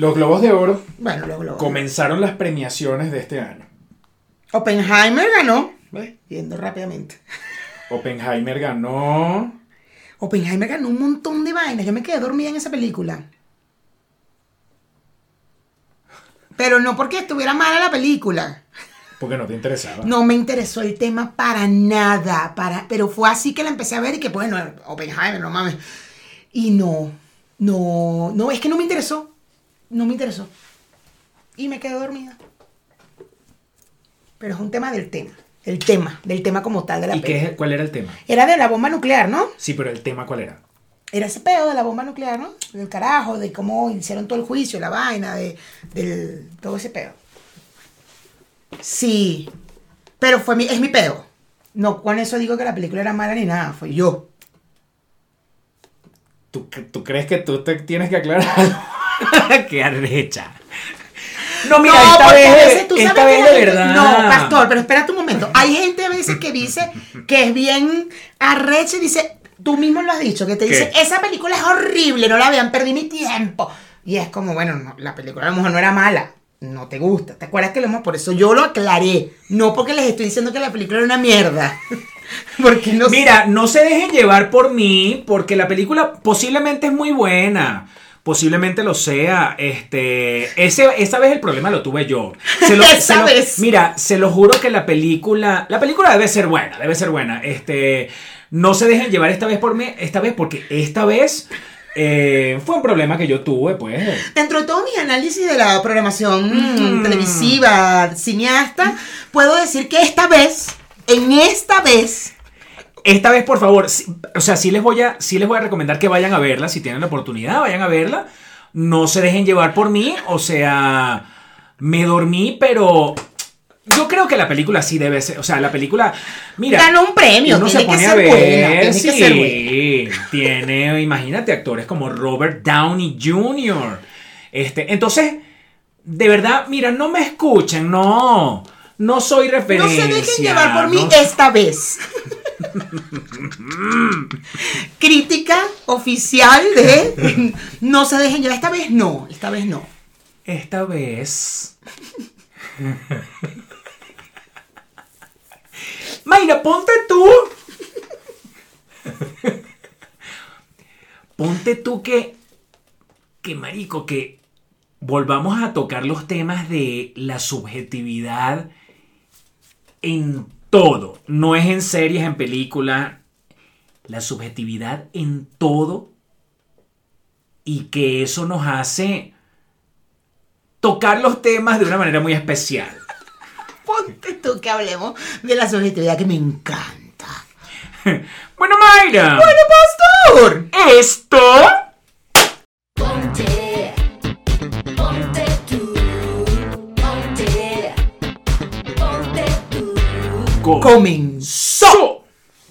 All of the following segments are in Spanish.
Los Globos de Oro Bueno, luego lo. comenzaron las premiaciones de este año. Oppenheimer ganó. ¿Ves? Yendo rápidamente. Oppenheimer ganó. Oppenheimer ganó un montón de vainas. Yo me quedé dormida en esa película. Pero no porque estuviera mala la película. Porque no te interesaba. No me interesó el tema para nada. Para, pero fue así que la empecé a ver y que, bueno, Oppenheimer, no mames. Y no, no, no, es que no me interesó. No me interesó. Y me quedé dormida. Pero es un tema del tema. El tema, del tema como tal de la ¿Y qué, es- cuál era el tema? Era de la bomba nuclear, ¿no? Sí, pero el tema cuál era. Era ese pedo de la bomba nuclear, ¿no? Del carajo, de cómo hicieron todo el juicio, la vaina, de del, todo ese pedo. Sí, pero fue mi, es mi pedo. No con eso digo que la película era mala ni nada, fue yo. ¿Tú, tú crees que tú te tienes que aclarar? ¡Qué arrecha! No, mira, no, esta vez, a veces tú esta sabes vez que de verdad. No, pastor, pero espérate un momento. Hay gente a veces que dice que es bien arrecha y dice, tú mismo lo has dicho, que te ¿Qué? dice, esa película es horrible, no la vean, perdí mi tiempo. Y es como, bueno, no, la película a lo mejor no era mala, no te gusta. ¿Te acuerdas que lo hemos, por eso yo lo aclaré, no porque les estoy diciendo que la película era una mierda. porque no sé. Mira, no se dejen llevar por mí, porque la película posiblemente es muy buena. Posiblemente lo sea. Este, ese, esa vez el problema lo tuve yo. Se lo- Esa se lo- vez. Mira, se lo juro que la película. La película debe ser buena, debe ser buena. Este. No se dejen llevar esta vez por mí. Esta vez, porque esta vez. eh, fue un problema que yo tuve, pues. Dentro de todos mis análisis de la programación Mm. televisiva, cineasta, puedo decir que esta vez, en esta vez, Esta vez, por favor, o sea, sí les voy a, sí les voy a recomendar que vayan a verla, si tienen la oportunidad, vayan a verla. No se dejen llevar por mí, o sea, me dormí, pero yo creo que la película sí debe ser, o sea, la película, mira, ganó un premio, uno tiene se pone que a ser ver, buena, tiene que sí, ser buena. tiene, imagínate actores como Robert Downey Jr. Este, entonces, de verdad, mira, no me escuchen, no, no soy No referencia. se dejen llevar por mí no esta vez. Crítica oficial de no se dejen llevar. Esta vez no, esta vez no. Esta vez. Mayra, ponte tú. ponte tú que. Que marico, que volvamos a tocar los temas de la subjetividad en todo. No es en series, en películas. La subjetividad en todo. Y que eso nos hace tocar los temas de una manera muy especial. Ponte tú que hablemos de la subjetividad que me encanta. Bueno, Mayra. ¡Bueno, pastor! Esto. Ponte, Comenzó.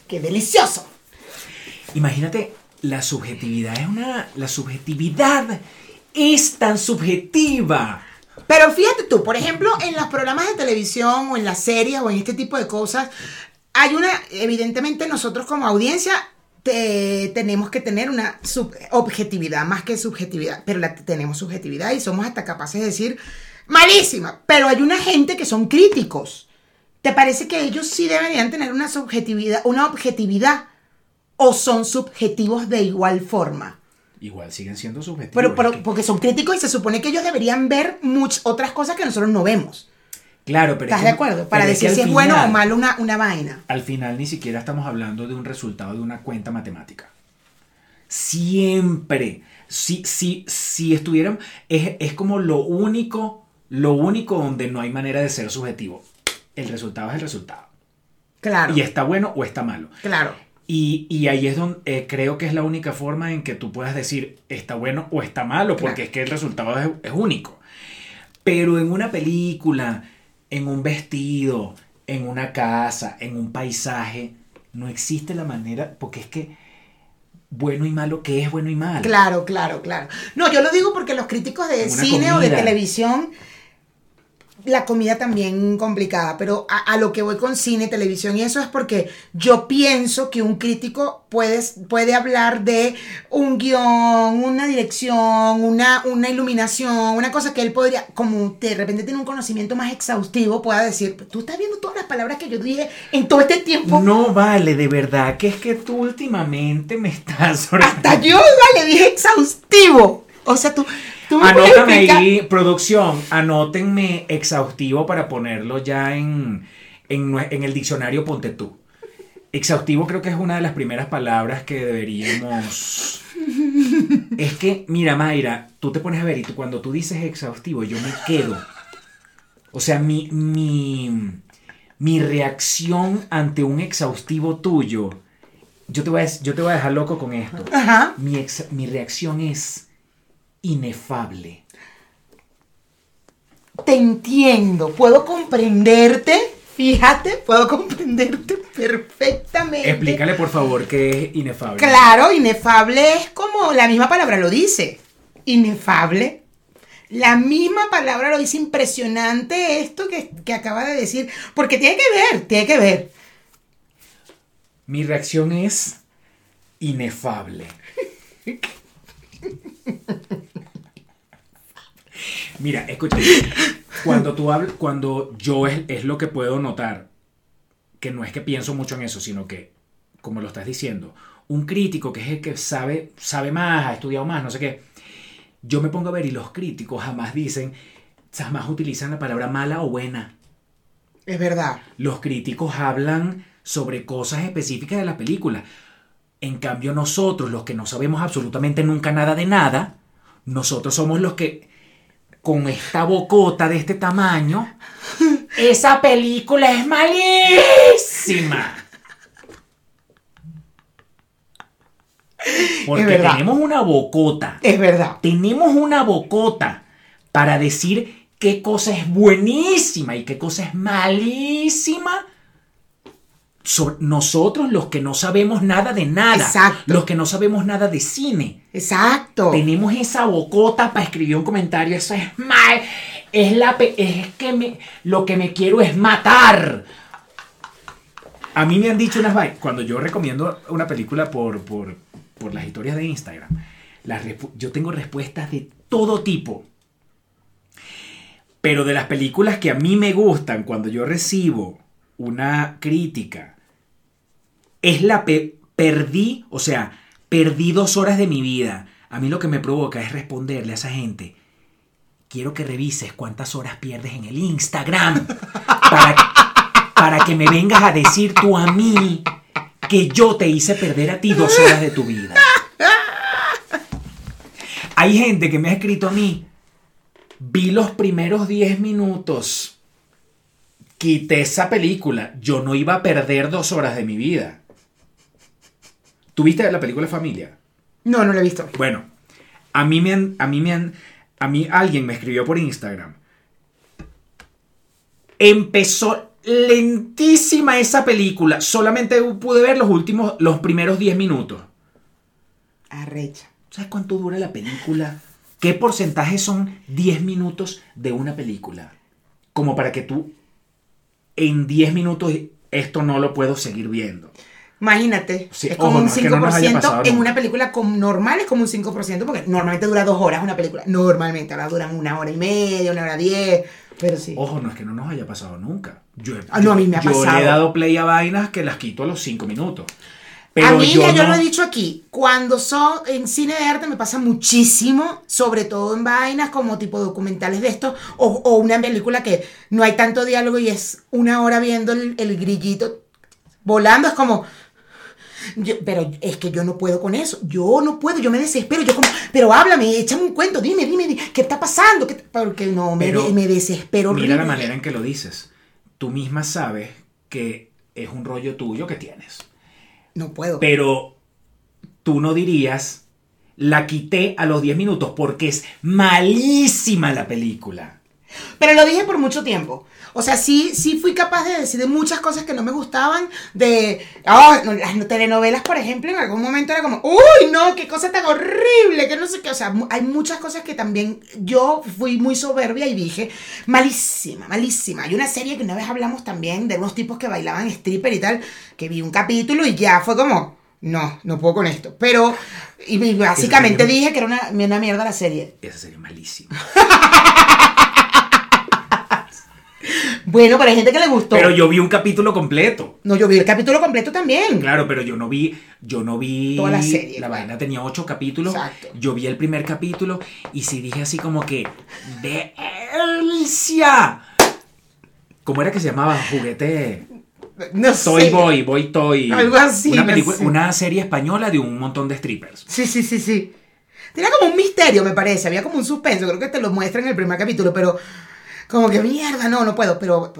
¡Qué delicioso! Imagínate, la subjetividad es una. La subjetividad es tan subjetiva. Pero fíjate tú, por ejemplo, en los programas de televisión o en las series o en este tipo de cosas, hay una, evidentemente nosotros como audiencia te- tenemos que tener una sub- objetividad más que subjetividad, pero la, tenemos subjetividad y somos hasta capaces de decir, malísima, pero hay una gente que son críticos. ¿Te parece que ellos sí deberían tener una subjetividad, una objetividad o son subjetivos de igual forma? Igual siguen siendo subjetivos. Pero, pero es que- porque son críticos y se supone que ellos deberían ver muchas otras cosas que nosotros no vemos. claro, pero. ¿Estás es de acuerdo? Para pero es que decir si es bueno o malo una, una vaina. Al final ni siquiera estamos hablando de un resultado de una cuenta matemática. Siempre. Si, si, si estuvieran. Es, es como lo único. Lo único donde no hay manera de ser subjetivo. El resultado es el resultado. Claro. Y está bueno o está malo. Claro. Y, y ahí es donde eh, creo que es la única forma en que tú puedas decir está bueno o está malo, porque Claro. es que el resultado es, es único. Pero en una película, en un vestido, en una casa, en un paisaje, no existe la manera, porque es que bueno y malo, ¿qué es bueno y malo? Claro, claro, claro. No, yo lo digo porque los críticos de Una cine o de televisión la comida también complicada, pero a, a lo que voy con cine, televisión y eso es porque yo pienso que un crítico puede, puede hablar de un guion, una dirección, una, una iluminación, una cosa que él podría, como de repente tiene un conocimiento más exhaustivo, pueda decir, tú estás viendo todas las palabras que yo dije en todo este tiempo. No vale, de verdad, que es que tú últimamente me estás Hasta yo le dije exhaustivo. O sea, tú, tú me puedes Anótame ahí, producción, anótenme exhaustivo para ponerlo ya en, en el diccionario Ponte tú. Exhaustivo creo que es una de las primeras palabras que deberíamos... Es que, mira, Mayra, tú te pones a ver y tú, cuando tú dices exhaustivo, yo me quedo. O sea, mi, mi, mi reacción ante un exhaustivo tuyo, yo te voy a, yo te voy a dejar loco con esto. Ajá. Mi, ex- mi reacción es inefable. Te entiendo, puedo comprenderte. Fíjate, puedo comprenderte perfectamente. Explícale, por favor, qué es inefable. Claro, inefable es como la misma palabra lo dice. Inefable. La misma palabra lo dice impresionante esto que, que acaba de decir. Porque tiene que ver, tiene que ver. Mi reacción es inefable. Mira, escucha. Cuando tú hablas, cuando yo es, es lo que puedo notar, que no es que pienso mucho en eso, sino que, como lo estás diciendo, un crítico que es el que sabe, sabe más, ha estudiado más, no sé qué. Yo me pongo a ver y los críticos jamás dicen, jamás utilizan la palabra mala o buena. Es verdad. Los críticos hablan sobre cosas específicas de la película. En cambio, nosotros, los que no sabemos absolutamente nunca nada de nada, nosotros somos los que, con esta bocota de este tamaño, esa película es malísima. Porque tenemos una bocota Es verdad. tenemos una bocota para decir qué cosa es buenísima y qué cosa es malísima. So- nosotros los que no sabemos nada de nada, Exacto. los que no sabemos nada de cine, Exacto. tenemos esa bocota para escribir un comentario, eso es mal, es la es que me, lo que me quiero es matar. A mí me han dicho unas vainas, cuando yo recomiendo una película por, por, por las historias de Instagram, las yo tengo respuestas de todo tipo. Pero de las películas que a mí me gustan, cuando yo recibo una crítica, es la pe- perdí, o sea, perdí dos horas de mi vida. A mí lo que me provoca es responderle a esa gente. Quiero que revises cuántas horas pierdes en el Instagram para, para que me vengas a decir tú a mí que yo te hice perder a ti dos horas de tu vida. Hay gente que me ha escrito a mí. Vi los primeros 10 minutos. Quité esa película. Yo no iba a perder dos horas de mi vida. ¿Tuviste la película Familia? No, no lo he visto. Bueno, a mí me han, a mí me han, a mí alguien me escribió por Instagram. Empezó lentísima esa película. Solamente pude ver los últimos, los primeros 10 minutos. Arrecha. ¿Sabes cuánto dura la película? ¿Qué porcentaje son 10 minutos de una película? Como para que tú en 10 minutos esto no lo puedo seguir viendo. Imagínate, Sí, es ojo, como un no, es que no nos haya 5%, pasado en una película con, normal es como un 5%, porque normalmente dura dos horas una película, normalmente, ahora duran una hora y media, una hora diez, pero sí. Ojo, no es que no nos haya pasado nunca. Yo, Ah, no, a mí me ha yo pasado. le he dado play a vainas que las quito a los 5 minutos. a Pero mí, yo ya yo no- lo he dicho aquí, cuando son en cine de arte me pasa muchísimo, sobre todo en vainas como tipo documentales de estos, o, o una película que no hay tanto diálogo y es una hora viendo el, el grillito volando, es como... yo- pero es que yo no puedo con eso, yo no puedo, yo me desespero, yo como, pero háblame, échame un cuento, dime, dime, dime, ¿qué está pasando? ¿Qué- porque no, me, Pero me desespero. Mira la manera en que lo dices. Tú misma sabes que es un rollo tuyo que tienes. No puedo. Pero tú no dirías, la quité a los 10 minutos porque es malísima la película. Pero lo dije por mucho tiempo. O sea, sí, sí fui capaz de decir de muchas cosas que no me gustaban. De no, las telenovelas, por ejemplo, en algún momento era como, uy, no, qué cosa tan horrible, que no sé qué. O sea, hay muchas cosas que también yo fui muy soberbia y dije, malísima, malísima. Hay una serie que una vez hablamos también de unos tipos que bailaban stripper y tal, que vi un capítulo y ya fue como, no, no puedo con esto. Pero, y, básicamente serie- dije que era una, una mierda la serie. Esa sería malísima. Bueno, pero hay gente que le gustó. Pero yo vi un capítulo completo. No, yo vi el capítulo completo también. Claro, pero yo no vi, yo no vi Toda la serie, La claro. vaina tenía ocho capítulos. Exacto. Yo vi el primer capítulo y sí dije así como que ¡Delcia! ¿Cómo era que se llamaba? Juguete No sé. Toy Boy, Boy Toy. Algo así, Una, no película- sé. una serie española de un montón de strippers. Sí, sí, sí, sí. Tenía como un misterio, me parece. Había como un suspenso. Creo que te lo muestra en el primer capítulo, pero. Como que mierda, no, no puedo. Pero.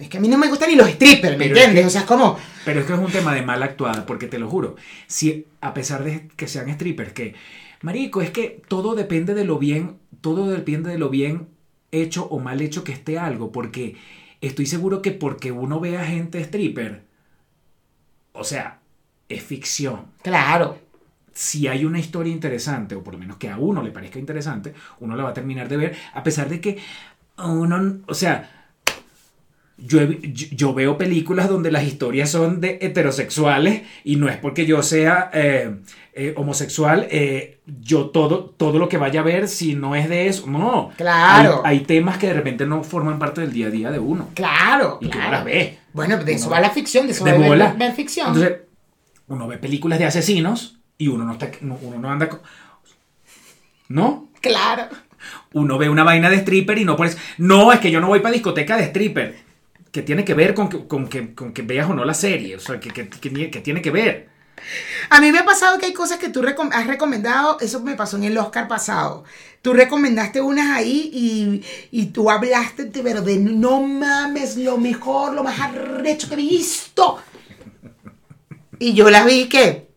Es que a mí no me gustan ni los strippers, ¿me Pero es entiendes? que- O sea, es como. Pero es que es un tema de mal actuada, porque te lo juro, si a pesar de que sean strippers, que, marico, es que todo depende de lo bien, todo depende de lo bien hecho o mal hecho que esté algo, porque estoy seguro que porque uno vea gente stripper, o sea, es ficción. Claro. Si hay una historia interesante, o por lo menos que a uno le parezca interesante, uno la va a terminar de ver, a pesar de que uno, o sea, yo, yo- veo películas donde las historias son de heterosexuales y no es porque yo sea eh, eh, homosexual, eh, yo todo, todo lo que vaya a ver, si no es de eso, no. Claro. Hay, hay temas que de repente no forman parte del día a día de uno. Claro. Y claro. las ves. Bueno, de eso Uno- va la ficción, de eso de va bola. ver, ficción. Entonces, uno ve películas de asesinos y uno no está, no- uno no anda con... ¿No? claro. Uno ve una vaina de stripper y no pones... No, es que yo no voy para discoteca de stripper. Que tiene que ver con que, con que, con que veas o no la serie. O sea, que, que- que- tiene que ver. A mí me ha pasado que hay cosas que tú has recomendado, eso me pasó en el Oscar pasado. Tú recomendaste unas ahí y, y tú hablaste de, pero de no mames, lo mejor, lo más arrecho que he visto. Y yo las vi que.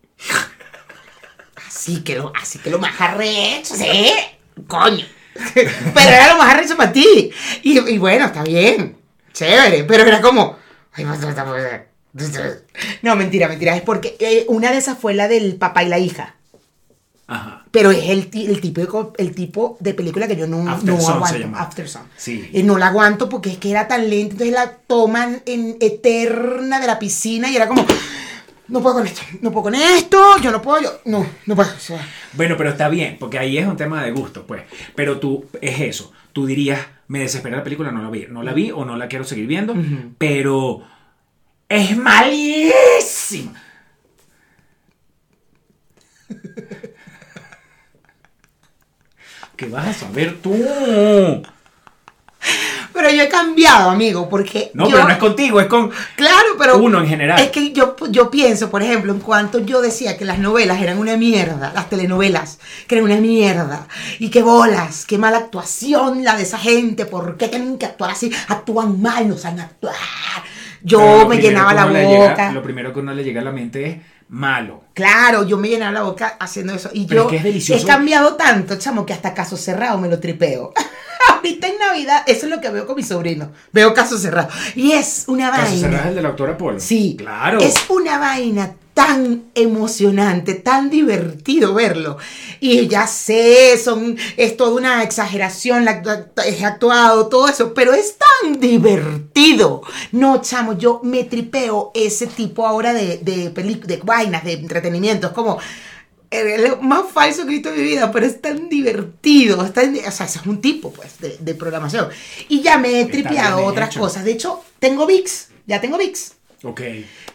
Así que lo, así que lo más arrecho, sí, coño. Pero era lo más arrecho para ti. Y, y bueno, está bien, chévere, pero era como. "Ay, no, no, no puede ser". No, mentira, mentira. Es porque eh, una de esas fue la del papá y la hija. Ajá. Pero es el, el, tipo, de, co- el tipo de película que yo no, After no Sun se aguanto. llama. After Sun. Sí. Y no la aguanto porque es que era tan lenta. Entonces la toman en eterna de la piscina y era como. No puedo con esto, no puedo con esto, yo no puedo, yo. No, no puedo. o sea, Bueno, pero está bien, porque ahí es un tema de gusto, pues. Pero tú, es eso. Tú dirías, me desespera la película, no la vi. No la vi o no la quiero seguir viendo, pero es malísima. ¿Qué vas a saber tú? Pero yo he cambiado, amigo, porque. No, yo- pero no es contigo, es con Claro, pero. uno en general. Es que yo, yo pienso, por ejemplo, en cuanto yo decía que las novelas eran una mierda, las telenovelas, que eran una mierda, y que bolas, qué mala actuación la de esa gente, ¿por qué tienen que actuar así? Actúan mal, no saben actuar. Yo me llenaba la llega- boca. lo primero que uno le llega a la mente es malo. Claro, yo me llenaba la boca haciendo eso. Y Pero yo es que es delicioso. he cambiado tanto, chamo, que hasta caso cerrado me lo tripeo. Ahorita en Navidad, eso es lo que veo con mi sobrino. Veo caso cerrado. Y es una Caso vaina. cerrado es el de la autora Polo. Sí. Claro. Es una vaina tan emocionante, tan divertido verlo. Y ya sé, son, es toda una exageración, la, actua- es actuado, todo eso, pero es tan divertido. No, chamo, yo me tripeo ese tipo ahora de, de, de vainas, de entretenimiento. Es como eh, lo más falso que he visto en mi vida, pero es tan divertido. es tan- o sea, es un tipo, pues, de, de programación. Y ya me he tripeado otras hecho. cosas. De hecho, tengo VIX, ya tengo VIX. Ok.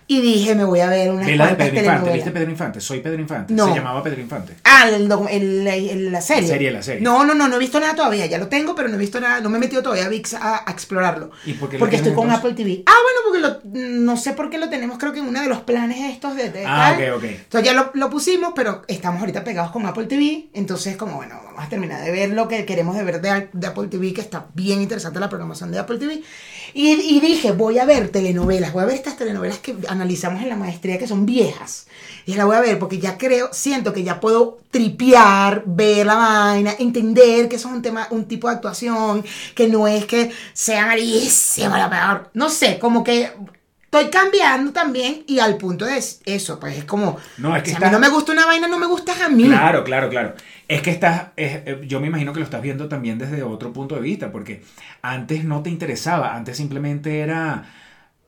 Y dije, me voy a ver la de Pedro Infante. ¿Viste Pedro Infante? Soy Pedro Infante. No. Se llamaba Pedro Infante. Ah, el el- el- la serie. La serie, la serie. No, no, no, no he visto nada todavía. Ya lo tengo, pero no he visto nada. No me he metido todavía a VIX a, a explorarlo. ¿Y por qué porque estoy con entonces? Apple TV. Ah, bueno, porque lo, no sé por qué lo tenemos, creo que en uno de los planes estos de. de Ah, ok, ok. Entonces ya lo, lo pusimos, pero estamos ahorita pegados con Apple TV. Entonces, como bueno, vamos a terminar de ver lo que queremos de ver de, de Apple TV, que está bien interesante la programación de Apple TV. Y, dije, voy a ver telenovelas, voy a ver estas telenovelas que analizamos en la maestría que son viejas. Y la voy a ver porque ya creo, siento que ya puedo tripear, ver la vaina, entender que eso es un tema, un tipo de actuación, que no es que sea malísima la peor. No sé, como que estoy cambiando también y al punto de eso, pues es como, No, es que si a mí no me gusta una vaina, no me gustas a mí. Claro, claro, claro. Es que estás, es- eh, yo me imagino que lo estás viendo también desde otro punto de vista, porque antes no te interesaba, antes simplemente era,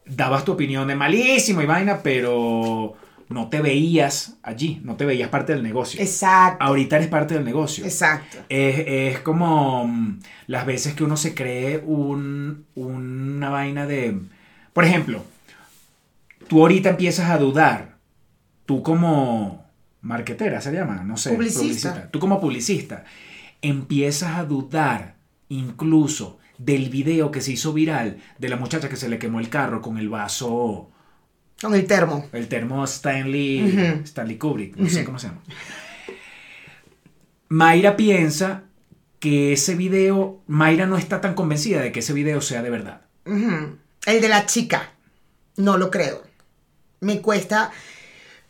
dabas tu opinión de malísimo y vaina, pero no te veías allí, no te veías parte del negocio. Exacto, Ahorita eres parte del negocio. exacto. Es, es como mm, las veces que uno se cree un- una vaina de... Por ejemplo, tú ahorita empiezas a dudar, tú como marquetera se llama, no sé, Publicista. Tú como publicista empiezas a dudar incluso del video que se hizo viral de la muchacha que se le quemó el carro con el vaso, Con el termo. el termo Stanley. Stanley Kubrick, no sé cómo se llama. Mayra piensa que ese video, Mayra no está tan convencida de que ese video sea de verdad. El de la chica. No lo creo. Me cuesta.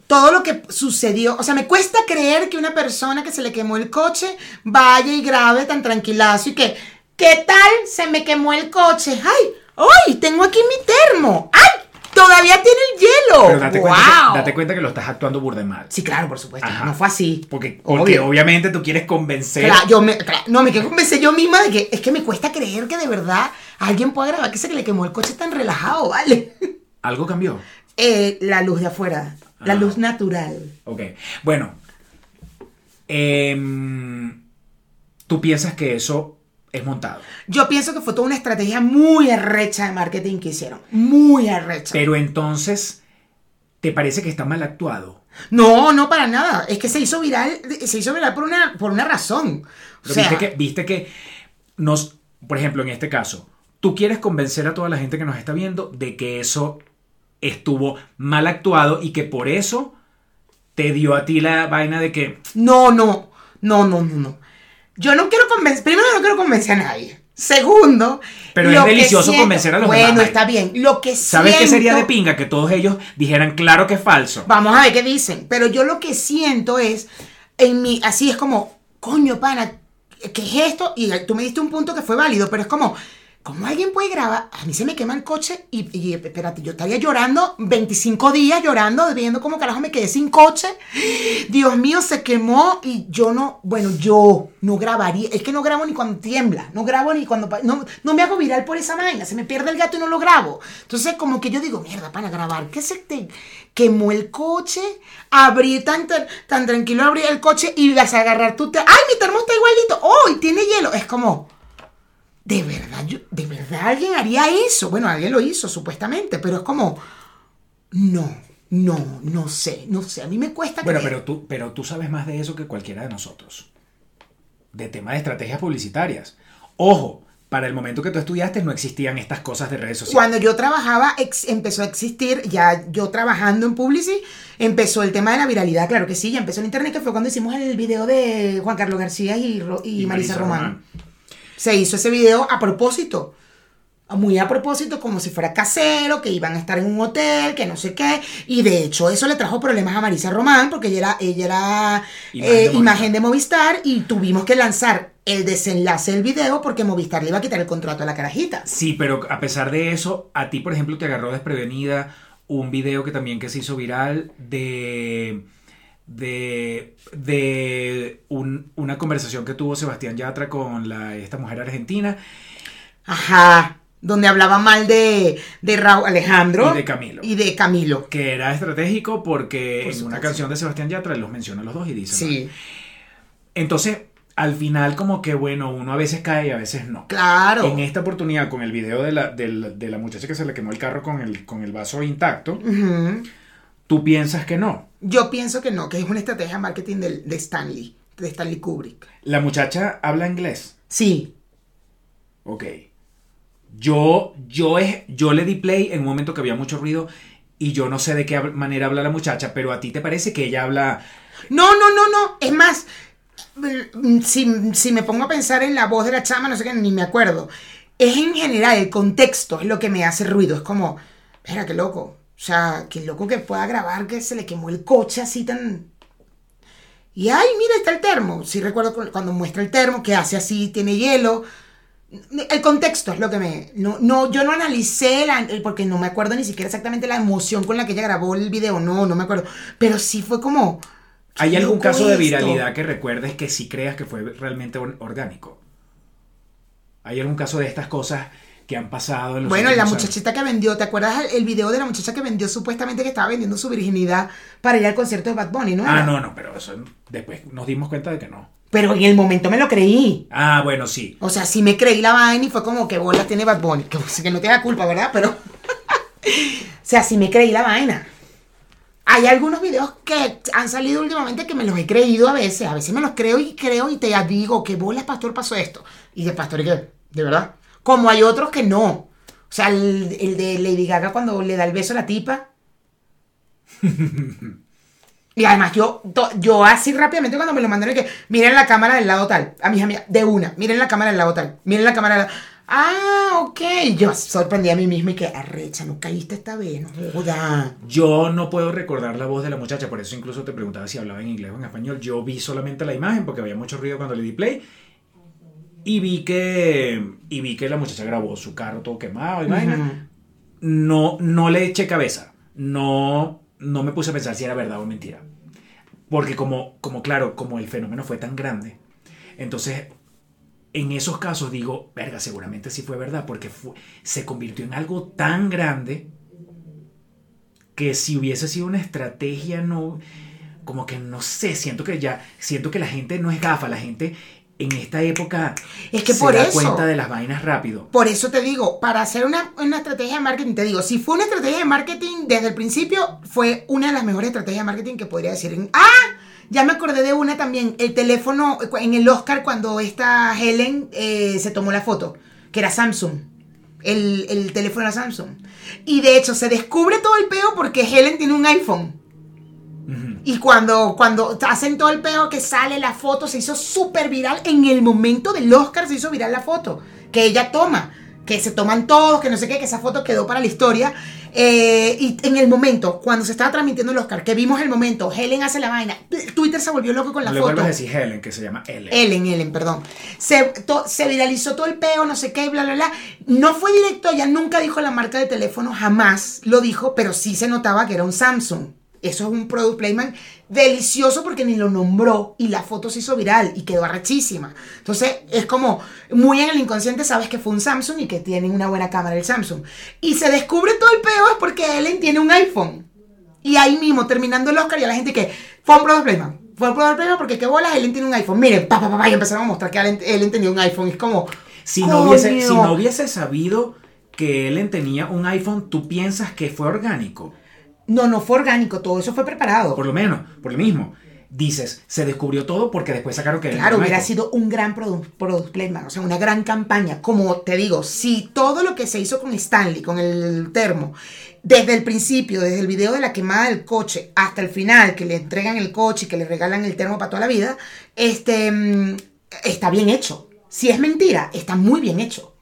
Todo lo que sucedió. O sea, me cuesta creer que una persona que se le quemó el coche vaya y grabe tan tranquilazo y que. ¿Qué tal? Se me quemó el coche. ¡Ay! ¡Ay! Tengo aquí mi termo. ¡Ay! Todavía tiene el hielo. Pero date, ¡Wow! cuenta que, date cuenta que lo estás actuando burda de mal. Sí, claro, por supuesto. Ajá. No fue así. Porque, obviamente tú quieres convencer. Claro, yo me, claro, no, me quiero convencer yo misma de que es que me cuesta creer que de verdad alguien pueda grabar que se le quemó el coche tan relajado, ¿vale? Algo cambió. Eh, la luz de afuera, la Ah. luz natural. Ok. Bueno. em, tú piensas que eso es montado. Yo pienso que fue toda una estrategia muy arrecha de marketing que hicieron. Muy arrecha. Pero entonces, ¿te parece que está mal actuado? No, no para nada. Es que se hizo viral, se hizo viral por una, por una razón. O sea, viste que, viste que nos, por ejemplo, en este caso, tú quieres convencer a toda la gente que nos está viendo de que eso estuvo mal actuado y que por eso te dio a ti la vaina de que no, no, no, no, no, no. Yo no quiero convencer, primero no quiero convencer a nadie. Segundo, Pero es delicioso convencer a los bueno, demás, Bueno, está bien. Lo que ¿Sabes qué sería de siento- pinga? Que todos ellos dijeran claro que es falso. Vamos a ver qué dicen. Pero yo lo que siento es, en mi, así es como, coño, pana, ¿qué es esto? Y tú me diste un punto que fue válido, pero es como, ¿cómo alguien puede grabar? A mí se me quema el coche y, y espérate, yo estaría llorando 25 días llorando, viendo cómo carajo me quedé sin coche. Dios mío, se quemó y yo no, bueno, yo no grabaría. Es que no grabo ni cuando tiembla, no grabo ni cuando, no, no me hago viral por esa vaina, se me pierde el gato y no lo grabo. Entonces, como que yo digo, mierda, para grabar, ¿qué se te quemó el coche? Abrí tan, tan, tan tranquilo, abrí el coche y vas a agarrar tu te ¡Ay, mi termo está igualito! ¡Oh, y tiene hielo! Es como, de verdad, yo, de verdad alguien haría eso. Bueno, alguien lo hizo, supuestamente, pero es como, no, no, no sé, no sé. A mí me cuesta Bueno, creer. pero tú, pero tú sabes más de eso que cualquiera de nosotros. De tema de estrategias publicitarias. Ojo, para el momento que tú estudiaste no existían estas cosas de redes sociales. Cuando yo trabajaba, ex- empezó a existir, ya yo trabajando en Publicis, empezó el tema de la viralidad, claro que sí, ya empezó en internet, que fue cuando hicimos el video de Juan Carlos García y Marisa, Román. Se hizo ese video a propósito, muy a propósito, como si fuera casero, que iban a estar en un hotel, que no sé qué, y de hecho eso le trajo problemas a Marisa Román, porque ella era, ella era Imagen de eh, Movistar. imagen de Movistar, y tuvimos que lanzar el desenlace del video porque Movistar le iba a quitar el contrato a la carajita. Sí, pero a pesar de eso, a ti, por ejemplo, te agarró desprevenida un video que también que se hizo viral de de, de un- una conversación que tuvo Sebastián Yatra con la, esta mujer argentina Ajá. Donde hablaba mal de, de Raúl Alejandro. Y de Camilo. Y de Camilo. que era estratégico porque Por en una canción. de Sebastián Yatra los menciona los dos y dice Sí. entonces al final como que bueno uno a veces cae y a veces no Claro. En esta oportunidad, con el video de la, de la muchacha que se le quemó el carro con el, con el vaso intacto, tú piensas que no. Yo pienso que no, que es una estrategia de marketing del- de, Stanley, de Stanley Kubrick. La muchacha habla inglés. Sí. Ok. Yo, yo, es, yo le di play en un momento que había mucho ruido y yo no sé de qué manera habla la muchacha, pero a ti te parece que ella habla... No, no, no, no. Es más, mm, si, si me pongo a pensar en la voz de la chama, no sé qué, ni me acuerdo. Es en general, el contexto es lo que me hace ruido. Es como, espera, qué loco. Sea, qué loco que pueda grabar que se le quemó el coche así tan... Y ay, mira, está el termo. Sí recuerdo cu- cuando muestra el termo, que hace así, tiene hielo. El contexto es lo que me... No, no, yo no analicé, la, porque no me acuerdo ni siquiera exactamente la emoción con la que ella grabó el video, no, no me acuerdo. Pero sí fue como... ¿Hay algún caso de esto. viralidad que recuerdes que sí creas que fue realmente or- orgánico? ¿Hay algún caso de estas cosas que han pasado en los Bueno, la años? muchachita que vendió, ¿te acuerdas el, video de la muchacha que vendió supuestamente que estaba vendiendo su virginidad para ir al concierto de Bad Bunny, no? Ah, no, no, pero eso después nos dimos cuenta de que no. Pero en el momento me lo creí. Ah, bueno, sí. O sea, sí me creí la vaina y fue como que bola tiene Bad Bunny. Que, que no tenga culpa, ¿verdad? Pero. o sea, sí me creí la vaina. Hay algunos videos que han salido últimamente que me los he creído a veces. A veces me los creo y creo y te digo que bolas, pastor, pasó esto. Y de pastor, ¿y qué? ¿De verdad? Como hay otros que no. O sea, el, el de Lady Gaga cuando le da el beso a la tipa. Y además yo, yo así rápidamente cuando me lo mandaron que miren la cámara del lado tal, a mis amigas, de una, miren la cámara del lado tal, miren la cámara del lado. Ah, ok. Yo sorprendí a mí misma y que arrecha, no caíste esta vez, no joda. Yo no puedo recordar la voz de la muchacha, por eso incluso te preguntaba si hablaba en inglés o en español. Yo vi solamente la imagen porque había mucho ruido cuando le di play. Y vi que. Y vi que la muchacha grabó su carro todo quemado y vaina. No, no le eché cabeza. No, no me puse a pensar si era verdad o mentira. Porque como, como claro, como el fenómeno fue tan grande, entonces en esos casos digo, verga, seguramente sí fue verdad, porque fue- se convirtió en algo tan grande que si hubiese sido una estrategia, no, como que no sé, siento que ya, siento que la gente no es gafa, la gente en esta época Es que se por da eso. cuenta de las vainas rápido. Por eso te digo, para hacer una, una estrategia de marketing, te digo, si fue una estrategia de marketing desde el principio, fue una de las mejores estrategias de marketing que podría decir. ¡Ah! Ya me acordé de una también, el teléfono en el Oscar cuando esta Helen eh, se tomó la foto, que era Samsung. El, el teléfono era Samsung. Y de hecho se descubre todo el peo porque Helen tiene un iPhone. Y cuando, cuando hacen todo el peo que sale la foto, se hizo súper viral. En el momento del Oscar se hizo viral la foto que ella toma. Que se toman todos, que no sé qué, que esa foto quedó para la historia. Eh, y en el momento, cuando se estaba transmitiendo el Oscar, que vimos el momento, Helen hace la vaina. Twitter se volvió loco con la le foto. a decir Helen, que se llama Ellen. Ellen, Ellen, perdón. Se, to- se viralizó todo el peo, no sé qué, bla, bla, bla. No fue directo, ella nunca dijo la marca de teléfono, jamás lo dijo, pero sí se notaba que era un Samsung. Eso es un product placement delicioso porque ni lo nombró y la foto se hizo viral y quedó arrechísima. Entonces es como muy en el inconsciente sabes que fue un Samsung y que tiene una buena cámara el Samsung. Y se descubre todo el peo es porque Ellen tiene un iPhone. Y ahí mismo, terminando el Oscar, y a la gente que fue un product placement. Fue un product placement porque qué bolas, Ellen tiene un iPhone. Miren, pa, pa, pa, pa, y empezaron a mostrar que Ellen, Ellen tenía un iPhone. Es como. Si no, hubiese, si no hubiese sabido que Ellen tenía un iPhone, ¿tú piensas que fue orgánico? No, no fue orgánico, todo eso fue preparado. Por lo menos, por lo mismo. Dices, se descubrió todo porque después sacaron que Claro, hubiera sido un gran product, product placement, o sea, una gran campaña. Como te digo, si todo lo que se hizo con Stanley, con el termo, desde el principio, desde el video de la quemada del coche hasta el final, que le entregan el coche y que le regalan el termo para toda la vida, este, mm, está bien hecho. Si es mentira, está muy bien hecho.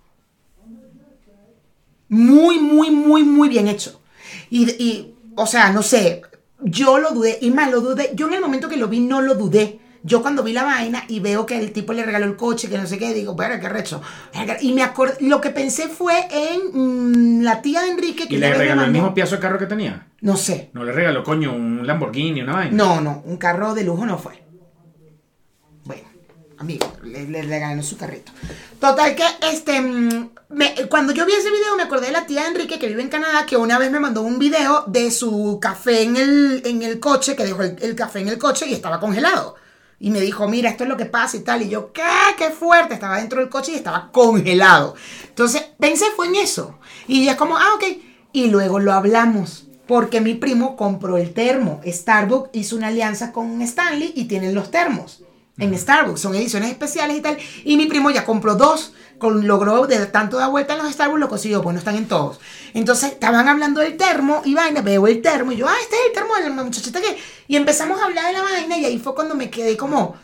Muy, muy, muy, muy bien hecho. Y, y, o sea, no sé, yo lo dudé, y más lo dudé, yo en el momento que lo vi no lo dudé. Yo cuando vi la vaina y veo que el tipo le regaló el coche, que no sé qué, digo, bueno, qué recho. Y me acordé, lo que pensé fue en mm, la tía de Enrique que ¿Y le regaló el mismo pedazo de carro que tenía? No sé. No le regaló, coño, un Lamborghini, una vaina. No, no, un carro de lujo no fue. Amigo, le, le regaló su carrito. Total que, este, mm, cuando yo vi ese video me acordé de la tía Enrique que vive en Canadá, que una vez me mandó un video de su café en el, en el coche, que dejó el, el café en el coche y estaba congelado. Y me dijo, mira, esto es lo que pasa y tal. Y yo, ¿qué? ¡Qué fuerte! Estaba dentro del coche y estaba congelado. Entonces, pensé fue en eso. Y es como, ah, ok. Y luego lo hablamos. Porque mi primo compró el termo. Starbucks hizo una alianza con Stanley y tienen los termos. En Starbucks son ediciones especiales y tal. Y mi primo ya compró dos. Con, logró de tanto dar vuelta en los Starbucks, lo consiguió, pues no están en todos. Entonces estaban hablando del termo y vaina, veo el termo y yo, ah, este es el termo de la muchachita que. Y empezamos a hablar de la vaina y ahí fue cuando me quedé como.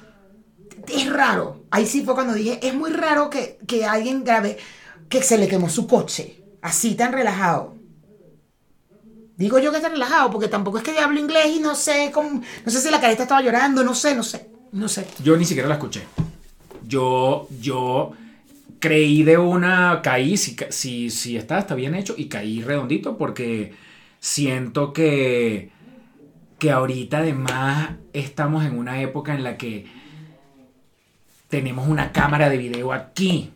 Es raro. Ahí sí fue cuando dije, es muy raro que, que alguien grabe que se le quemó su coche. Así tan relajado. Digo yo que está relajado, porque tampoco es que yo hablo inglés y no sé cómo, no sé si la carita estaba llorando, no sé, no sé, no sé. Yo ni siquiera la escuché. Yo, yo creí de una, caí, si, si, si está, está bien hecho, y caí redondito porque siento que, que ahorita además estamos en una época en la que tenemos una cámara de video aquí.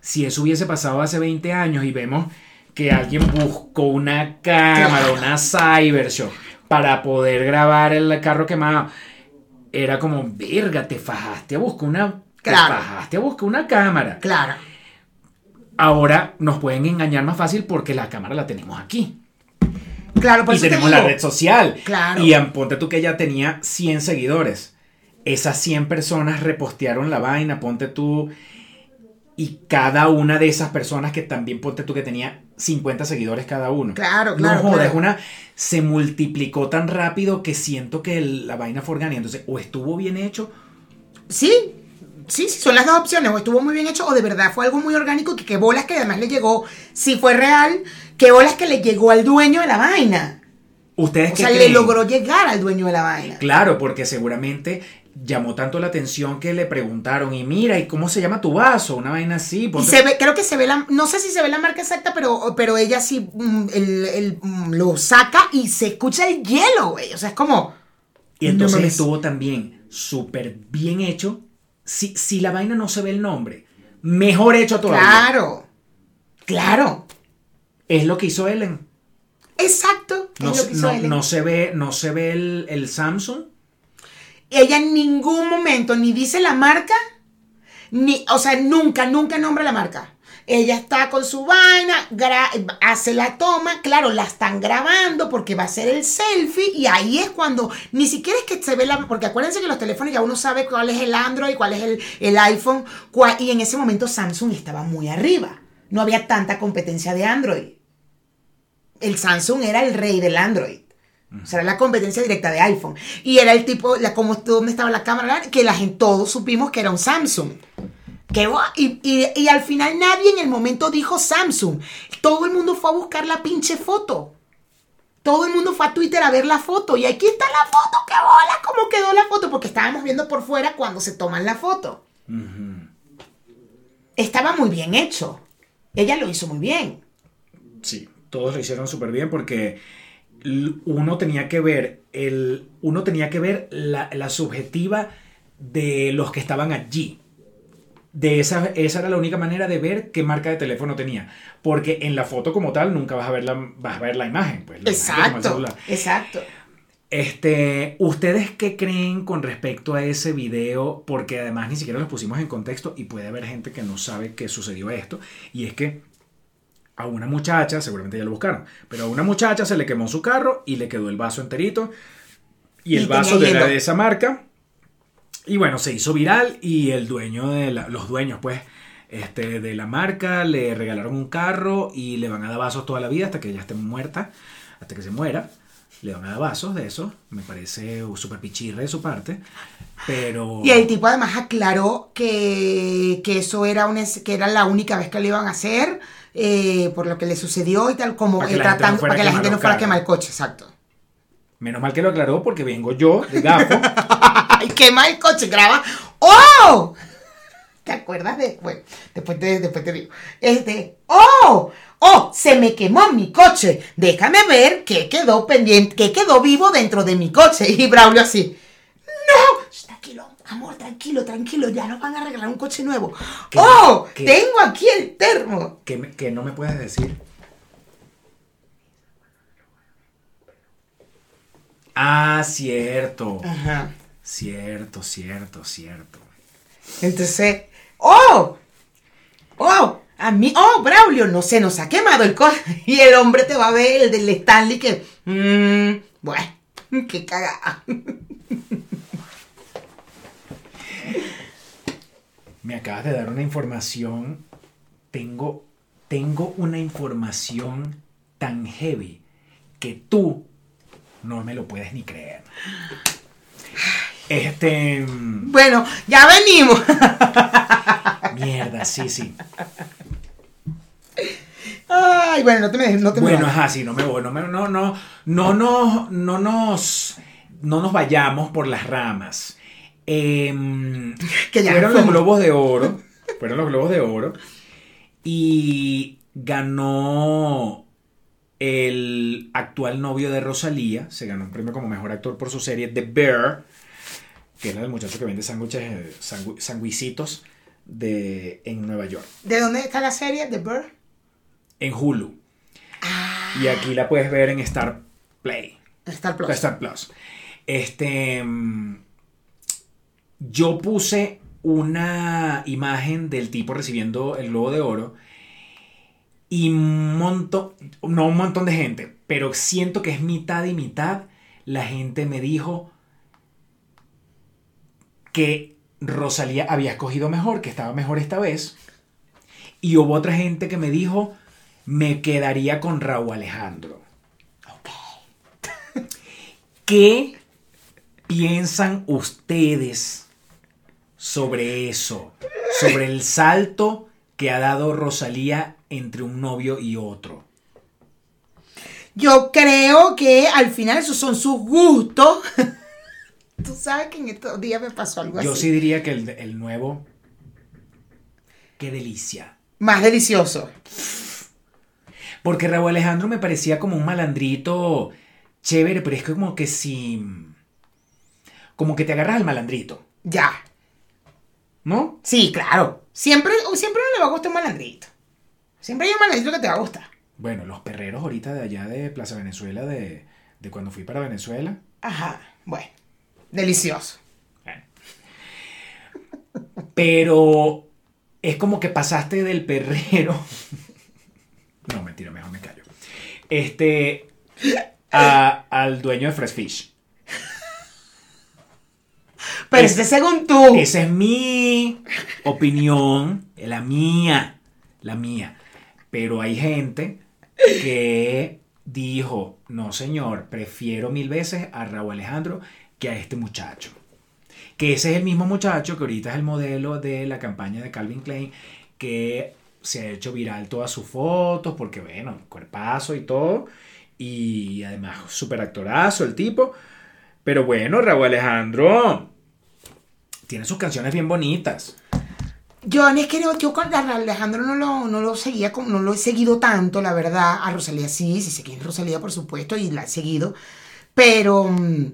Si eso hubiese pasado hace 20 años y vemos que alguien buscó una cámara, una Cybershot para poder grabar el carro quemado, era como, verga, te fajaste a buscar una, Claro. te fajaste a buscar una cámara. Claro. Ahora nos pueden engañar más fácil porque la cámara la tenemos aquí. Claro, por y eso te tenemos la red social. Claro. Y ponte tú que ella tenía 100 seguidores. Esas 100 personas repostearon la vaina, ponte tú. Y cada una de esas personas que también ponte tú que tenía 50 seguidores cada uno. Claro, claro, No jodas, claro. una. Se multiplicó tan rápido que siento que el- la vaina fue orgánica. Entonces, o estuvo bien hecho. Sí, sí, sí, son las dos opciones. O estuvo muy bien hecho o de verdad fue algo muy orgánico que, que bolas que además le llegó, si fue real, que bolas que le llegó al dueño de la vaina. ¿Ustedes O qué sea, le logró llegar al dueño de la vaina. Claro, porque seguramente llamó tanto la atención que le preguntaron, y mira, ¿y cómo se llama tu vaso? Una vaina así. Y se ve, creo que se ve la, no sé si se ve la marca exacta, pero, pero ella sí mm, el- el, mm, lo saca y se escucha el hielo, güey. O sea, es como. Y entonces No estuvo también súper bien hecho. Si, si la vaina no se ve el nombre, mejor hecho todavía. Claro. Claro. Es lo que hizo Ellen. Exacto. No, es lo se- que hizo no- Ellen. no se ve, no se ve el, el Samsung. Ella en ningún momento ni dice la marca, ni, o sea, nunca, nunca nombra la marca. Ella está con su vaina, hace la toma, claro, la están grabando porque va a ser el selfie y ahí es cuando ni siquiera es que se ve la, porque acuérdense que los teléfonos ya uno sabe cuál es el Android, cuál es el, el iPhone, y en ese momento Samsung estaba muy arriba, no había tanta competencia de Android. El Samsung era el rey del Android. O sea, era la competencia directa de iPhone. Y era el tipo, la, como dónde estaba la cámara, que la gente, todos supimos que era un Samsung. Que, y, y- y al final nadie en el momento dijo Samsung. Todo el mundo fue a buscar la pinche foto. Todo el mundo fue a Twitter a ver la foto. Y aquí está la foto. ¡Qué bola! ¿Cómo quedó la foto? Porque estábamos viendo por fuera cuando se toman la foto. Estaba muy bien hecho. Ella lo hizo muy bien. Sí, todos lo hicieron súper bien porque uno tenía que ver el uno tenía que ver la, la subjetiva de los que estaban allí. De esa, esa era la única manera de ver qué marca de teléfono tenía. Porque en la foto como tal nunca vas a ver la, vas a ver la imagen. Pues, la imagen Exacto. celular. Exacto. Este, ¿ustedes qué creen con respecto a ese video? Porque además ni siquiera los pusimos en contexto y puede haber gente que no sabe que sucedió esto. Y es que a una muchacha, seguramente ya lo buscaron, pero a una muchacha se le quemó su carro y le quedó el vaso enterito. Y el Y vaso de, la- de esa marca. Y bueno, se hizo viral y el dueño de la- los dueños, pues, este, de la marca le regalaron un carro y le van a dar vasos toda la vida hasta que ella esté muerta, hasta que se muera. Le van a dar vasos de eso. Me parece súper pichirre de su parte. Pero. Y el tipo además aclaró que, que eso era, una, que era la única vez que lo iban a hacer, eh, por lo que le sucedió y tal, como Para que eh, la gente no tratando, fuera para que la quemar gente no fuera a quemar el coche, exacto. Menos mal que lo aclaró porque vengo yo de gafo. ¡Ay, quema el coche! Graba. ¡Oh! ¿Te acuerdas de.? Bueno, después te, después te digo. Este. ¡Oh! ¡Oh! Se me quemó mi coche. Déjame ver qué quedó pendiente, qué quedó vivo dentro de mi coche. Y Braulio así. ¡No! Tranquilo, amor, tranquilo, tranquilo. Ya nos van a regalar un coche nuevo. ¿Qué? ¡Oh! ¿Qué? Tengo aquí el termo. que, que no me puedes decir. Ah, cierto. Ajá. Cierto, cierto, cierto. Entonces, ¡oh! ¡Oh! A mí, ¡oh! Braulio, no se nos ha quemado el coche. Y el hombre te va a ver, el del Stanley, que. Mmm, bueno, qué cagada. Me acabas de dar una información. Tengo, tengo una información tan heavy que tú no me lo puedes ni creer. Este. mm, Bueno, ya venimos. Mierda, sí, sí. Ay, bueno, no te me, no te me Bueno, vayas. ajá, sí, no me voy, no, me- no, no, no, nos, no nos, no nos vayamos por las ramas. Em, Que ya fueron los globos de oro, fueron los globos de oro y ganó el actual novio de Rosalía, se ganó un premio como mejor actor por su serie The Bear, que era el muchacho que vende sándwiches, eh, sangui- sanguicitos de, en Nueva York. ¿De dónde está la serie? ¿The Bird? en Hulu. Ah. Y aquí la puedes ver en Star Play. Star Plus. Star Plus. Este. mm, Yo puse una imagen del tipo recibiendo el globo de oro. Y un montón. No un montón de gente. Pero siento que es mitad y mitad. La gente me dijo que Rosalía había escogido mejor, que estaba mejor esta vez. Y hubo otra gente que me dijo, me quedaría con Raúl Alejandro. ¿Qué piensan ustedes sobre eso? Sobre el salto que ha dado Rosalía entre un novio y otro. Yo creo que al final esos son sus gustos. Tú sabes que en estos días me pasó algo Yo así. sí diría que el, el nuevo... Qué delicia. Más delicioso. Porque Raúl Alejandro me parecía como un malandrito chévere, pero es que como que si... Como que te agarras al malandrito, Ya. ¿no? Sí, claro. Siempre, siempre no le va a gustar un malandrito. Siempre hay un malandrito que te va a gustar. Bueno, los perreros ahorita de allá de Plaza Venezuela, de, de cuando fui para Venezuela. Ajá. Bueno. Delicioso. Pero es como que pasaste del perrero. No, mentira, mejor me callo. Este. a- al dueño de Fresh Fish. Pero Es- ese según tú. Esa es mi opinión, la mía, la mía. Pero hay gente que dijo, no señor, prefiero mil veces a Raúl Alejandro que a este muchacho. Que ese es el mismo muchacho que ahorita es el modelo de la campaña de Calvin Klein, que se ha hecho viral todas sus fotos, porque bueno, cuerpazo y todo. Y además, súper actorazo el tipo. Pero bueno, Raúl Alejandro tiene sus canciones bien bonitas. Yo es que yo, yo con Alejandro no lo, no lo seguía, no lo he seguido tanto, la verdad. A Rosalía sí, sí sé quién es Rosalía, por supuesto, y la he seguido. Pero mm,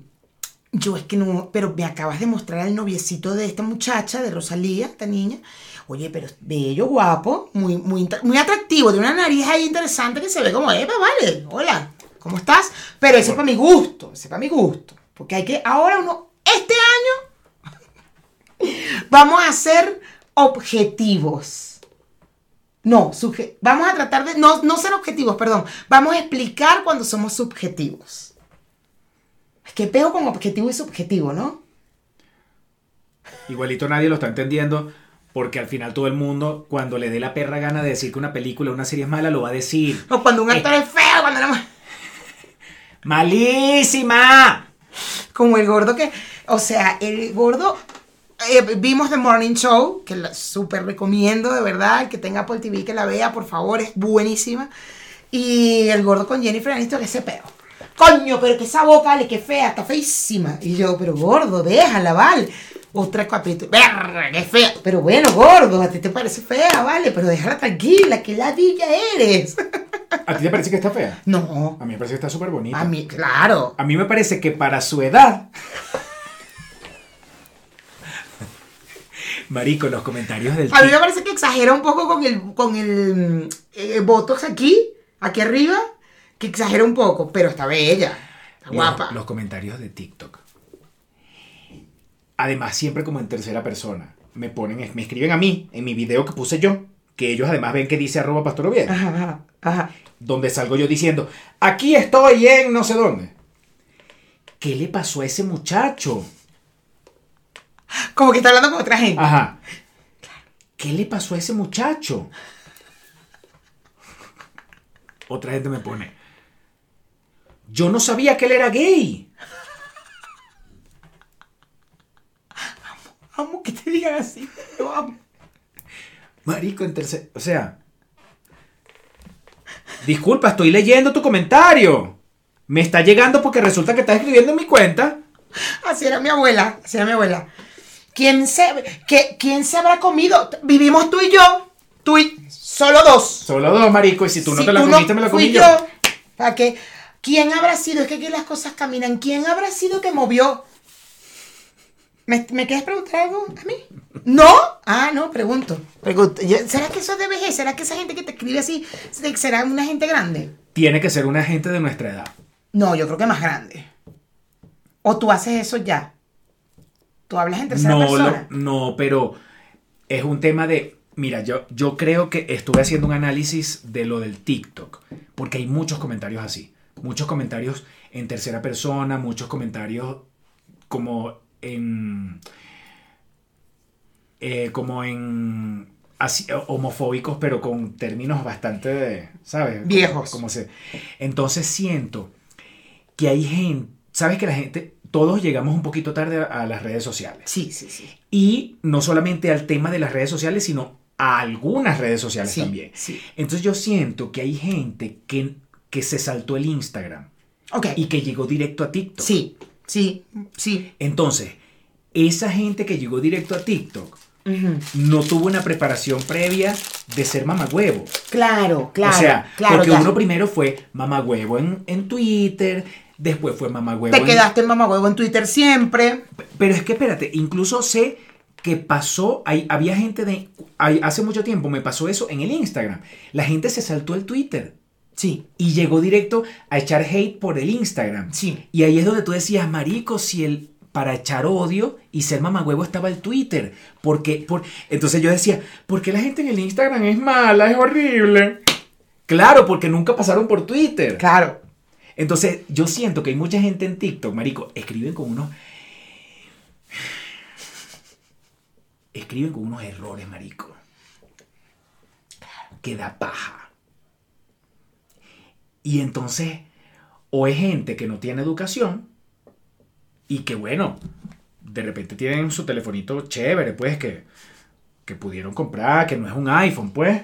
yo es que no, pero me acabas de mostrar el noviecito de esta muchacha, de Rosalía, esta niña. Oye, pero es bello, guapo, muy, muy, muy atractivo, de una nariz ahí interesante que se ve como, Eva, vale, hola, ¿cómo estás? Pero ese es para mi gusto, ese es para mi gusto. Porque hay que, ahora uno, este año, vamos a ser objetivos. No, vamos a tratar de, no, no ser objetivos, perdón, vamos a explicar cuando somos subjetivos. Es que pego con objetivo y subjetivo, ¿no? Igualito nadie lo está entendiendo porque al final todo el mundo, cuando le dé la perra gana de decir que una película o una serie es mala, lo va a decir. O cuando un actor es feo, cuando mu- ¡Malísima! Como el gordo que. O sea, el gordo. eh, vimos The Morning Show, que la súper recomiendo, de verdad. El que tenga Apple TV que la vea, por favor, es buenísima. Y el gordo con Jennifer Aniston, que ese peo. Coño, pero que esa boca, vale, que fea, está feísima. Y yo, pero gordo, déjala, vale. Otra capítulo, verga, qué fea. Pero bueno, gordo, a ti te parece fea, vale, pero déjala tranquila, que ladilla eres. ¿A ti te parece que está fea? No, A mí me parece que está súper bonita. a mí, claro. A mí me parece que para su edad. Marico, los comentarios del A mí me parece que exagera un poco con el, con el mm, eh, Botox aquí, aquí arriba, que exagera un poco, pero está bella, está los- guapa. Los, comentarios de TikTok. Además, siempre como en tercera persona. Me ponen, me escriben a mí, en mi video que puse yo, que ellos además ven que dice arroba pastor Oviedo, Ajá, ajá, ajá. donde salgo yo diciendo, aquí estoy en no sé dónde. ¿Qué le pasó a ese muchacho? Como que está hablando con otra gente. Ajá. ¿Qué le pasó a ese muchacho? Otra gente me pone. Yo no sabía que él era gay. Amo que te digan así. Lo amo. Marico, en tercer... O sea... Disculpa, estoy leyendo tu comentario. Me está llegando porque resulta que estás escribiendo en mi cuenta. Así era mi abuela, así era mi abuela. ¿Quién se, que, ¿Quién se habrá comido? Vivimos tú y yo. Tú y solo dos. Solo dos, marico, y si tú no Si te la comiste, me la comí yo. ¿Para qué? ¿Quién habrá sido? Es que aquí las cosas caminan. ¿Quién habrá sido que movió? ¿Me, ¿me quieres preguntar algo a mí? ¿No? Ah, no, pregunto. ¿Será que eso es de vejez? ¿Será que esa gente que te escribe así será una gente grande? Tiene que ser una gente de nuestra edad. No, yo creo que más grande. ¿O tú haces eso ya? ¿Tú hablas en tercera No, persona? lo- no, pero es un tema de. Mira, yo, yo creo que estuve haciendo un análisis de lo del TikTok, porque hay muchos comentarios así. Muchos comentarios en tercera persona, muchos comentarios como en. eh, como en. así, homofóbicos, pero con términos bastante. ¿Sabes? Viejos. Como se, entonces siento que hay gente. ¿Sabes que la gente. Todos llegamos un poquito tarde a- a las redes sociales. Sí, sí, sí. Y no solamente al tema de las redes sociales, sino a algunas redes sociales Sí, también. sí. Entonces yo siento que hay gente que, que se saltó el Instagram Ok. y que llegó directo a TikTok. Sí, sí, sí. Entonces, esa gente que llegó directo a TikTok no tuvo una preparación previa de ser mamagüevo. Claro, claro. o sea, claro, porque uno primero fue mamagüevo en, en Twitter, después fue mamagüevo Te en, quedaste en mamagüevo en Twitter siempre. Pero es que espérate, incluso sé que pasó, hay, había gente de, hay- hace mucho tiempo me pasó eso en el Instagram. La gente se saltó el Twitter Sí, y llegó directo a echar hate por el Instagram. sí. Y ahí es donde tú decías, marico, si el para echar odio y ser mamagüevo estaba el Twitter. Porque, por, entonces yo decía, ¿por qué la gente en el Instagram es mala, es horrible? Claro, porque nunca pasaron por Twitter. Claro. Entonces, yo siento que hay mucha gente en TikTok, marico, escriben con unos... Escriben con unos errores, marico. Que da paja. Y entonces, o es gente que no tiene educación y que, bueno, de repente tienen su telefonito chévere, pues, que, que pudieron comprar, que no es un iPhone, pues.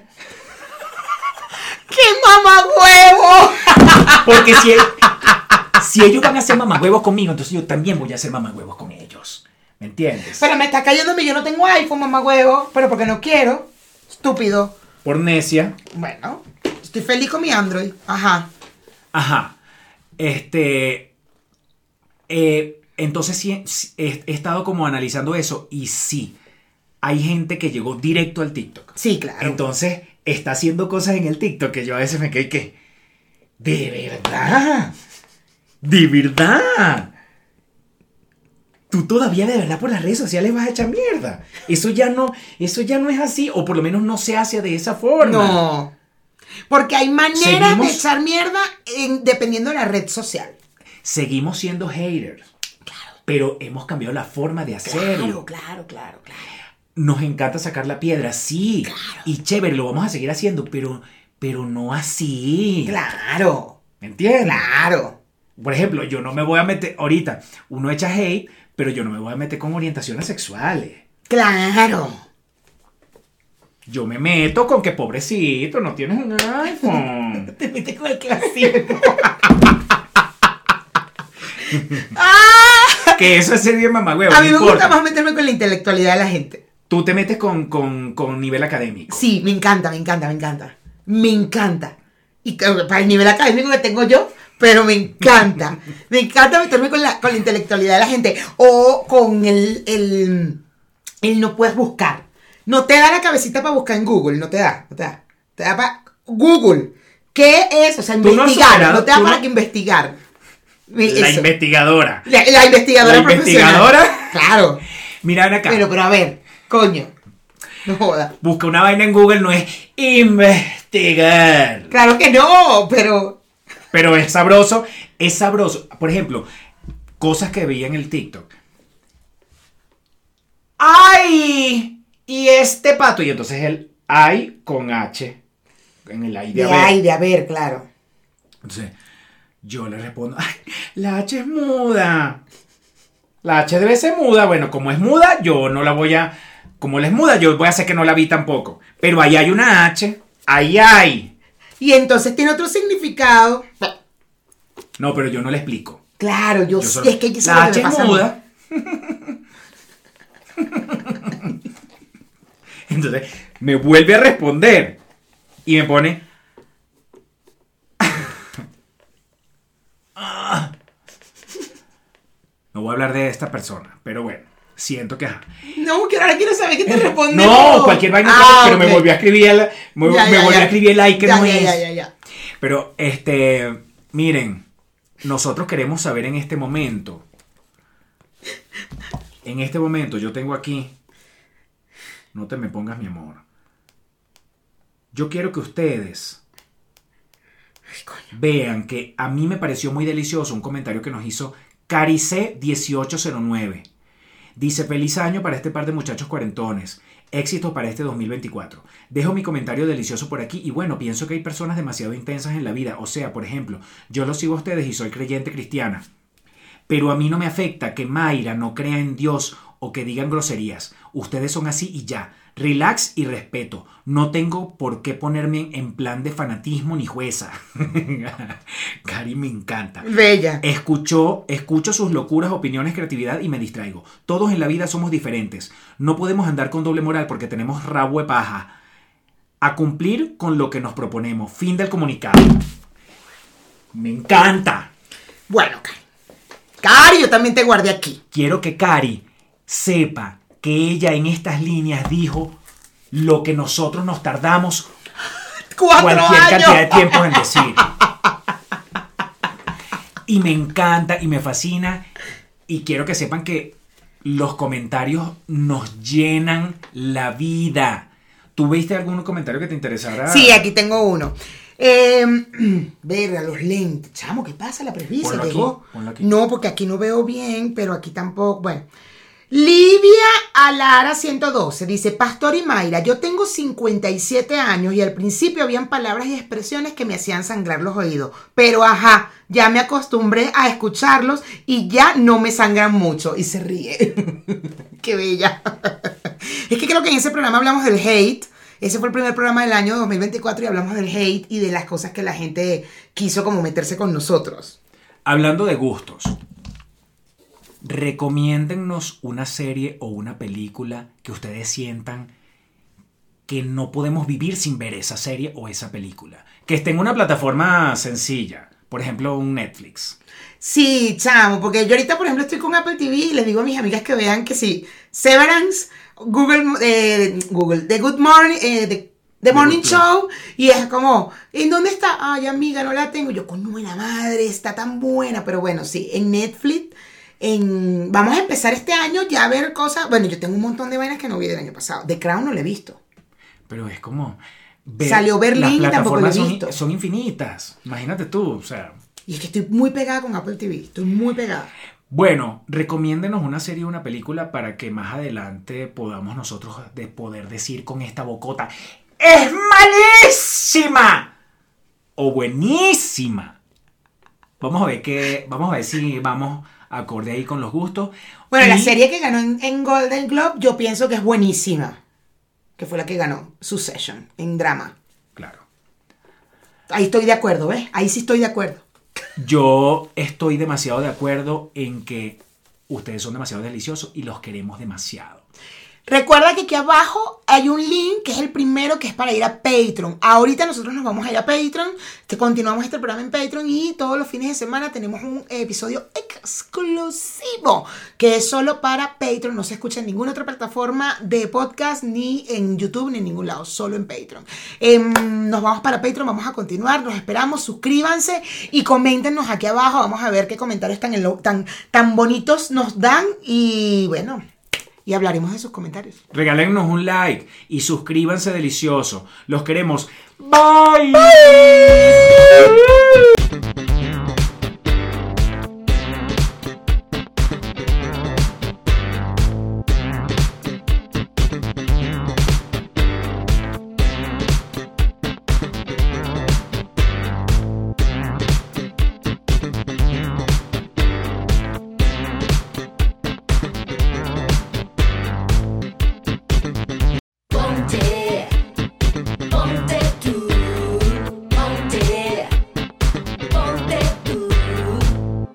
¡Qué mamagüevo! Porque si, si ellos van a ser mamagüevos conmigo, entonces yo también voy a ser mamagüevos con ellos. ¿Me entiendes? Pero me está cayendo mí, yo no tengo iPhone, mamagüevo, pero porque no quiero. Estúpido. Por necia. Bueno, estoy feliz con mi Android. Ajá. Ajá. Este. eh, entonces sí, he estado como analizando eso y sí, hay gente que llegó directo al TikTok. Sí, claro. Entonces está haciendo cosas en el TikTok que yo a veces me quedé que. De verdad. De verdad. Tú todavía de verdad por las redes sociales vas a echar mierda. Eso ya no, eso ya no es así, o por lo menos no se hace de esa forma. no. Porque hay maneras de echar mierda en- dependiendo de la red social. Seguimos siendo haters. Pero hemos cambiado la forma de hacerlo. claro, claro, claro. Nos encanta sacar la piedra, sí. Y chévere, lo vamos a seguir haciendo, pero, pero no así. Claro, ¿Me entiendes? claro. Por ejemplo, yo no me voy a meter, ahorita, uno echa hate, pero yo no me voy a meter con orientaciones sexuales. Claro. Yo me meto con que pobrecito, no tienes un iPhone. Te metes con el clásico. ¡Ah! que eso es ser bien mamagüevo. A mí me gusta más meterme con la intelectualidad de la gente. Tú te metes con, con, con nivel académico. Sí, me encanta, me encanta, me encanta. Me encanta. Y para el nivel académico que tengo yo, pero me encanta. Me encanta meterme con la, con la intelectualidad de la gente. O con el, el, el no puedes buscar. No te da la cabecita para buscar en Google, no te da, no te da. Te da para Google. ¿Qué es? O sea, no investigar. No, te da para no- que investigar. La investigadora. La, la investigadora La profesional. investigadora. Claro. Mira, acá. Pero, pero a ver, coño. No joda. Busca una vaina en Google no es investigar. Claro que no, pero. Pero es sabroso, es sabroso. Por ejemplo, cosas que veía en el TikTok. ¡Ay! Y este pato. Y entonces el ay con H. En el ay de De haber. ay, de haber, claro. Entonces, yo le respondo, ay, la H es muda. La H debe ser muda. Bueno, como es muda, yo no la voy a. Como la es muda, yo voy a hacer que no la vi tampoco. Pero ahí hay una H. Ahí hay. y entonces tiene otro significado. No, pero yo no le explico. Claro, yo, Yo solo- es que la H es muda. Entonces me vuelve a responder y me pone. Ah. No voy a hablar de esta persona, pero bueno, siento que. ajá. No, que ahora quiero saber qué te responde. No, cualquier vaina, Ah, pero me volvió a escribir el, me, Ya, me ya, volvió ya. a escribir el like que no es. Pero, este, miren, nosotros queremos saber en este momento. En este momento yo tengo aquí. No te me pongas mi amor. Yo quiero que ustedes Ay, coño. vean que a mí me pareció muy delicioso un comentario que nos hizo Carice1809. Dice, feliz año para este par de muchachos cuarentones. Éxito para este 2024. Dejo mi comentario delicioso por aquí y bueno, pienso que hay personas demasiado intensas en la vida. O sea, por ejemplo, yo los sigo a ustedes y soy creyente cristiana. Pero a mí no me afecta que Mayra no crea en Dios o que digan groserías. Ustedes son así y ya. Relax y respeto. No tengo por qué ponerme en plan de fanatismo ni jueza. Cari me encanta. Bella. Escucho, escucho sus locuras, opiniones, creatividad y me distraigo. Todos en la vida somos diferentes. No podemos andar con doble moral porque tenemos rabo de paja. A cumplir con lo que nos proponemos. Fin del comunicado. Me encanta. Bueno, Cari. Cari, yo también te guardé aquí. Quiero que Cari sepa que ella en estas líneas dijo lo que nosotros nos tardamos cualquier años. cantidad de tiempo en decir. Y me encanta y me fascina. Y quiero que sepan que los comentarios nos llenan la vida. ¿Tú viste algún comentario que te interesara? Sí, aquí tengo uno. Eh, verga, los lentes. Chamo, ¿qué pasa? La aquí, llegó. No, porque aquí no veo bien, pero aquí tampoco. Bueno. Livia Alara 112 dice, Pastor y Mayra, yo tengo 57 años y al principio habían palabras y expresiones que me hacían sangrar los oídos, pero ajá, ya me acostumbré a escucharlos y ya no me sangran mucho y se ríe. Qué bella. es que creo que en ese programa hablamos del hate. Ese fue el primer programa del año 2024 y hablamos del hate y de las cosas que la gente quiso como meterse con nosotros. Hablando de gustos, recomiéndennos una serie o una película que ustedes sientan que no podemos vivir sin ver esa serie o esa película. Que esté en una plataforma sencilla, por ejemplo un Netflix. Sí, chamo, porque yo ahorita, por ejemplo, estoy con Apple TV y les digo a mis amigas que vean que sí, Severance, Google, eh, Google, The Good Morning, eh, The, The Morning Show, y es como, ¿en dónde está? Ay, amiga, no la tengo. Yo, con buena madre, está tan buena, pero bueno, sí, en Netflix. En, vamos a empezar este año ya a ver cosas. Bueno, yo tengo un montón de vainas que no vi del año pasado. The Crown no la he visto. Pero es como... ver- Salió Berlín y las tampoco lo he plataformas son- visto. Son, infinitas. Imagínate tú, o sea... Y es que estoy muy pegada con Apple TV. Estoy muy pegada. Bueno, recomiéndenos una serie o una película para que más adelante podamos nosotros de poder decir con esta bocota ¡Es malísima! O buenísima. Vamos a ver qué. Vamos a ver si vamos acorde ahí con los gustos. Bueno, la serie que ganó en, en Golden Globe, yo pienso que es buenísima. Que fue la que ganó Succession en drama. Claro. Ahí estoy de acuerdo, ¿ves? Ahí sí estoy de acuerdo. Yo estoy demasiado de acuerdo en que ustedes son demasiado deliciosos y los queremos demasiado. Recuerda que aquí abajo hay un link que es el primero que es para ir a Patreon. Ahorita nosotros nos vamos a ir a Patreon, que continuamos este programa en Patreon y todos los fines de semana tenemos un episodio exclusivo que es solo para Patreon. No se escucha en ninguna otra plataforma de podcast, ni en YouTube, ni en ningún lado, solo en Patreon. Em, nos vamos para Patreon, vamos a continuar, los esperamos, suscríbanse y coméntenos aquí abajo. Vamos a ver qué comentarios tan, tan, tan bonitos nos dan y bueno. Y hablaremos de sus comentarios. Regálennos un like y suscríbanse delicioso. Los queremos. Bye.